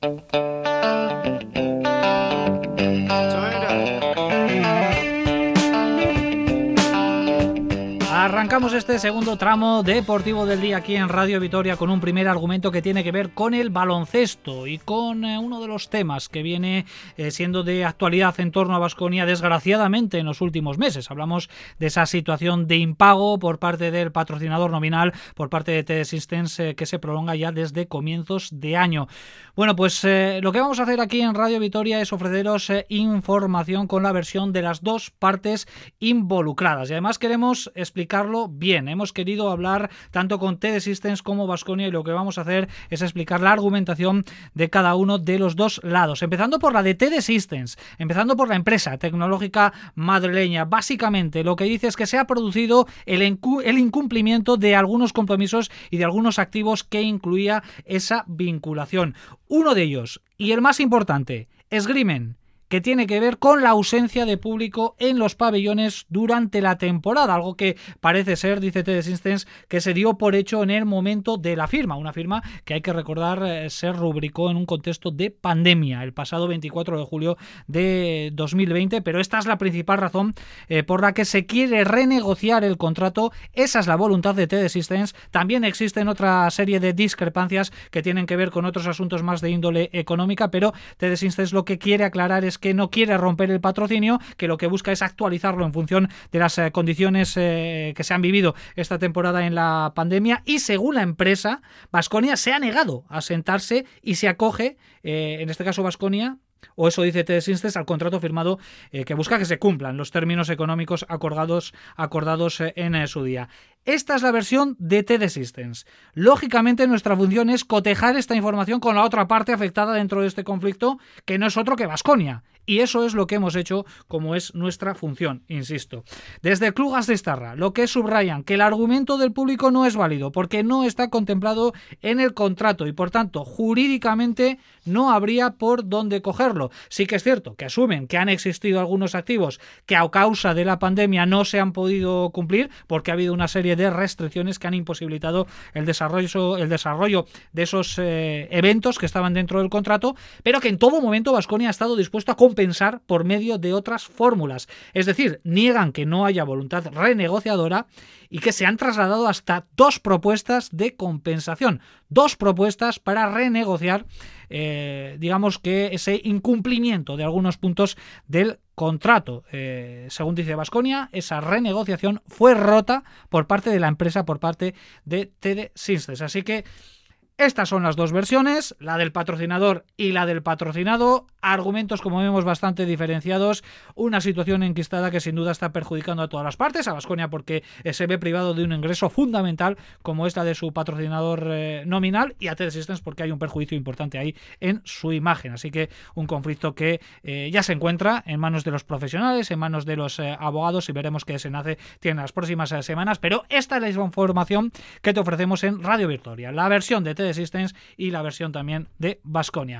Thank you. Arrancamos este segundo tramo deportivo del día aquí en Radio Vitoria con un primer argumento que tiene que ver con el baloncesto y con eh, uno de los temas que viene eh, siendo de actualidad en torno a Vasconia desgraciadamente en los últimos meses. Hablamos de esa situación de impago por parte del patrocinador nominal, por parte de TD Systems eh, que se prolonga ya desde comienzos de año. Bueno, pues lo que vamos a hacer aquí en Radio Vitoria es ofreceros información con la versión de las dos partes involucradas y además queremos explicar bien. Hemos querido hablar tanto con TD Systems como Vasconia y lo que vamos a hacer es explicar la argumentación de cada uno de los dos lados. Empezando por la de TD Systems, empezando por la empresa tecnológica madrileña. Básicamente lo que dice es que se ha producido el, incumplimiento de algunos compromisos y de algunos activos que incluía esa vinculación. Uno de ellos, y el más importante, esgrimen que tiene que ver con la ausencia de público en los pabellones durante la temporada, algo que parece ser, dice TD Systems, que se dio por hecho en el momento de la firma, una firma que hay que recordar eh, se rubricó en un contexto de pandemia el pasado 24 de julio de 2020, pero esta es la principal razón eh, por la que se quiere renegociar el contrato, esa es la voluntad de TD Systems, también existen otra serie de discrepancias que tienen que ver con otros asuntos más de índole económica, pero TD Systems lo que quiere aclarar es que no quiere romper el patrocinio, que lo que busca es actualizarlo en función de las eh, condiciones eh, que se han vivido esta temporada en la pandemia y según la empresa, Vasconia se ha negado a sentarse y se acoge, eh, en este caso Vasconia, o eso dice TD Systems al contrato firmado que busca que se cumplan los términos económicos acordados, acordados en su día. Esta es la versión de TD Systems. Lógicamente, nuestra función es cotejar esta información con la otra parte afectada dentro de este conflicto, que no es otro que Vasconia. Y eso es lo que hemos hecho como es nuestra función, insisto. Desde Clugas de Estarra, lo que subrayan que el argumento del público no es válido porque no está contemplado en el contrato y por tanto jurídicamente no habría por dónde cogerlo. Sí que es cierto que asumen que han existido algunos activos que a causa de la pandemia no se han podido cumplir porque ha habido una serie de restricciones que han imposibilitado el desarrollo, el desarrollo de esos eh, eventos que estaban dentro del contrato, pero que en todo momento Vasconia ha estado dispuesto a compensar por medio de otras fórmulas. Es decir, niegan que no haya voluntad renegociadora y que se han trasladado hasta dos propuestas de compensación, dos propuestas para renegociar, eh, digamos que ese incumplimiento de algunos puntos del contrato. Eh, según dice Vasconia, esa renegociación fue rota por parte de la empresa, por parte de TD Systems. Así que estas son las dos versiones, la del patrocinador y la del patrocinado. Argumentos, como vemos, bastante diferenciados. Una situación enquistada que sin duda está perjudicando a todas las partes. A Vasconia porque eh, se ve privado de un ingreso fundamental como esta de su patrocinador eh, nominal y a TED Systems porque hay un perjuicio importante ahí en su imagen. Así que un conflicto que eh, ya se encuentra en manos de los profesionales, en manos de los abogados y veremos qué desenlace tiene las próximas semanas. Pero esta es la información que te ofrecemos en Radio Victoria. La versión de Systems y la versión también de Vasconia.